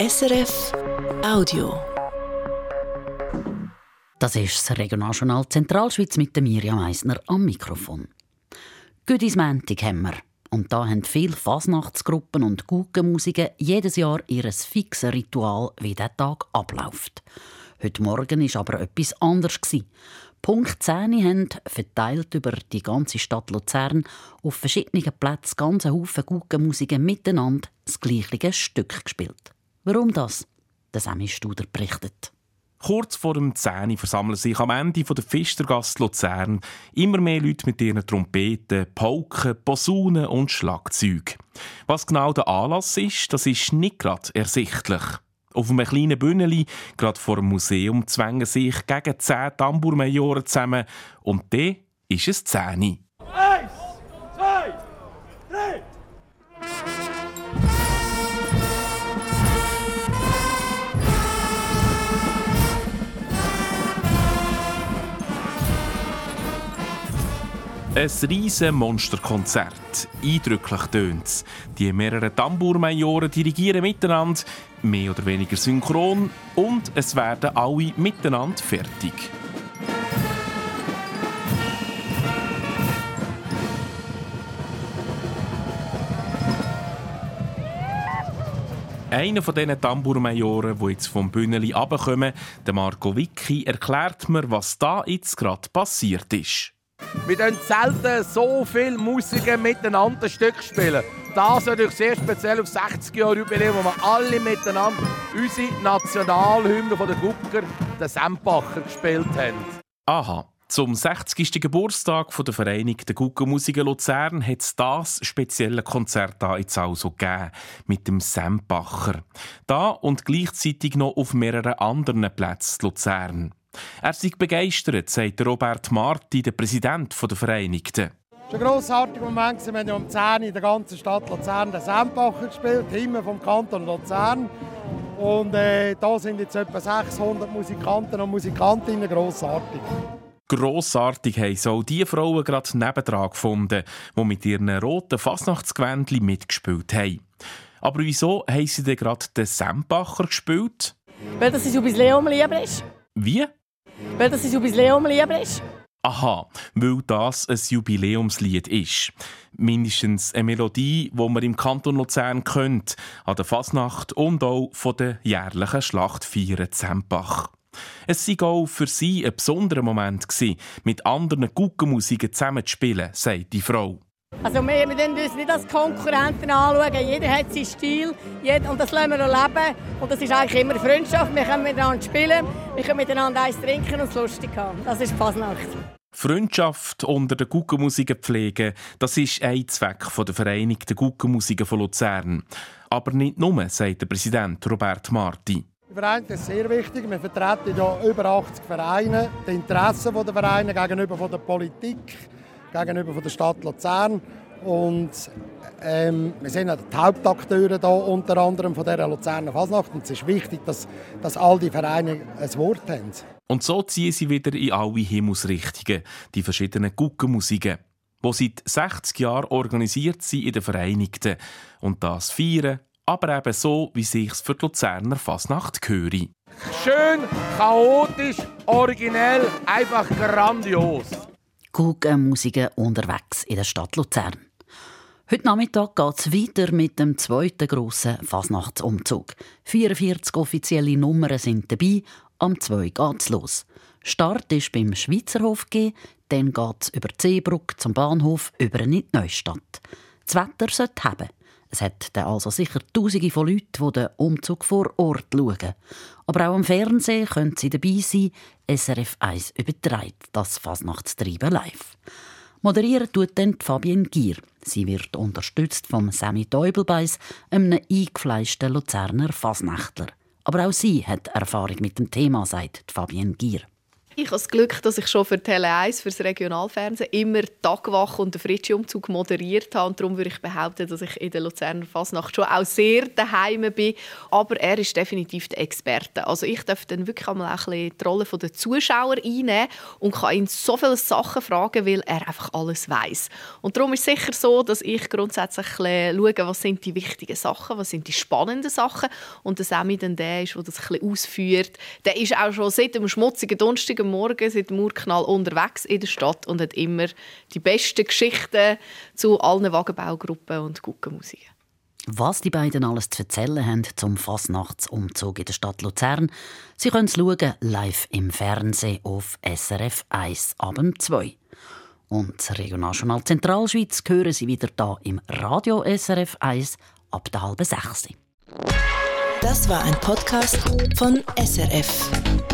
SRF Audio. Das ist das Regionaljournal Zentralschweiz mit der Mirjam Meisner am Mikrofon. Gutes Montag haben wir. Und da haben viele Fasnachtsgruppen und Guggenmusiken jedes Jahr ihr fixes Ritual, wie der Tag abläuft. Heute Morgen war aber etwas anderes. Punkt 10 haben verteilt über die ganze Stadt Luzern auf verschiedenen Plätzen ganze Haufen Guggenmusiken miteinander das gleiche Stück gespielt. Warum das? Der Sammy Studer berichtet. Kurz vor dem 10 versammeln sich am Ende der Fistergasse Luzern immer mehr Leute mit ihren Trompeten, Pauken, Posaunen und Schlagzeug. Was genau der Anlass ist, das ist nicht gerade ersichtlich. Auf einem kleinen Bühneli, gerade vor dem Museum, zwängen sich gegen zehn Tambourmajoren zusammen und dann ist es 10. Ein riesen Monsterkonzert. Eindrücklich tönt Die mehreren Tambourmajoren dirigieren miteinander, mehr oder weniger synchron, und es werden alle miteinander fertig. Einer von diesen Tambourmajoren, die jetzt vom Bühneli runterkommen, der Marco Vicky, erklärt mir, was da jetzt gerade passiert ist. Wir spielen selten so viele Musiker miteinander ein Stück spielen. Das natürlich sehr speziell auf 60 Jahre Jubiläum, wo wir alle miteinander unsere Nationalhymne von der Gucker, den Sempacher, gespielt haben. Aha. Zum 60. Geburtstag der Vereinigten Guckenmusiker Luzern hat es das spezielle Konzert da jetzt also gegeben, mit dem Sempacher. Da und gleichzeitig noch auf mehreren anderen Plätzen Luzern. Er sei begeistert, sagt Robert Marti, der Präsident der Vereinigten. Es war ein grossartiger Moment. Wir haben um 10 Uhr in der ganzen Stadt Luzern den Sempacher gespielt, Himmel vom Kanton Luzern. Und äh, da sind jetzt etwa 600 Musikanten und Musikantinnen grossartig. Grossartig haben so die Frauen gerade nebendran gefunden, die mit ihren roten Fasnachtsgewändchen mitgespielt haben. Aber wieso haben sie denn gerade den Sempacher gespielt? Weil das ein Jubiläum lieber ist. Wie? Weil das ein Jubiläum lieber ist. Aha, weil das ein Jubiläumslied ist. Mindestens eine Melodie, die man im Kanton Luzern kennt, an der Fasnacht und auch von der jährlichen Schlachtfeier Zempach. Es war auch für sie ein besonderer Moment, mit anderen Guckenmusiken zusammen zu spielen, sagt die Frau. Also wir, wir uns nicht als Konkurrenten anschauen. Jeder hat seinen Stil jeder, und das lassen wir leben. Und das ist eigentlich immer Freundschaft. Wir können miteinander spielen, wir können miteinander eins trinken und es lustig haben. Das ist Fasnacht. Freundschaft unter den Guggenmusiken pflegen, das ist ein Zweck der Vereinigten Guggenmusiken von Luzern. Aber nicht nur, sagt der Präsident Robert Marti. Der Verein ist sehr wichtig. Wir vertreten ja über 80 Vereine, die Interessen der Vereine gegenüber der Politik gegenüber der Stadt Luzern. Und ähm, wir sind ja die Hauptakteure da, unter anderem von dieser Luzerner Fasnacht. Und es ist wichtig, dass, dass all die Vereine ein Wort haben. Und so ziehen sie wieder in alle Himmelsrichtungen, die verschiedenen Guckenmusiken, die seit 60 Jahren organisiert sind in den Vereinigten. Und das feiern, aber eben so, wie sich's für die Luzerner Fasnacht gehöre. Schön, chaotisch, originell, einfach grandios. Guggenmusiken unterwegs in der Stadt Luzern. Heute Nachmittag geht es weiter mit dem zweiten grossen Fasnachtsumzug. 44 offizielle Nummern sind dabei, am 2 geht es los. Start ist beim Schweizerhof G, dann geht es über die Seebrücke zum Bahnhof über Neustadt. Das Wetter sollte haben. Es hat dann also sicher Tausende von Leuten, die den Umzug vor Ort schauen. Aber auch im Fernsehen können sie dabei sein. SRF 1 übertreibt das Fasnachtstreiben live. Moderieren tut dann Fabienne Gier. Sie wird unterstützt vom Sammy Teubelbeis, einem eingefleischten Luzerner Fasnächtler. Aber auch sie hat Erfahrung mit dem Thema, sagt Fabienne Gier. Ich habe das Glück, dass ich schon für Tele 1, für das Regionalfernsehen, immer Tagwach und den Fritschi-Umzug moderiert habe. Und darum würde ich behaupten, dass ich in der Luzerner Fasnacht schon auch sehr daheim bin. Aber er ist definitiv der Experte. Also ich darf dann wirklich einmal ein bisschen die Rolle der Zuschauer einnehmen und kann ihn so viele Sachen fragen, weil er einfach alles weiß. Und darum ist es sicher so, dass ich grundsätzlich schaue, was sind die wichtigen Sachen, was sind die spannenden Sachen. Und der Sammy dann der ist, der das ein bisschen ausführt. Der ist auch schon seit dem schmutzigen Donnerstag Morgen seit dem Urknall unterwegs in der Stadt und hat immer die besten Geschichten zu allen Wagenbaugruppen und Guckenmusiken. Was die beiden alles zu erzählen haben zum Fasnachtsumzug in der Stadt Luzern, Sie können es schauen, live im Fernsehen auf SRF 1 Abend 2. Und das Regionaljournal Zentralschweiz hören Sie wieder da im Radio SRF 1 ab der halben sechs. Das war ein Podcast von SRF.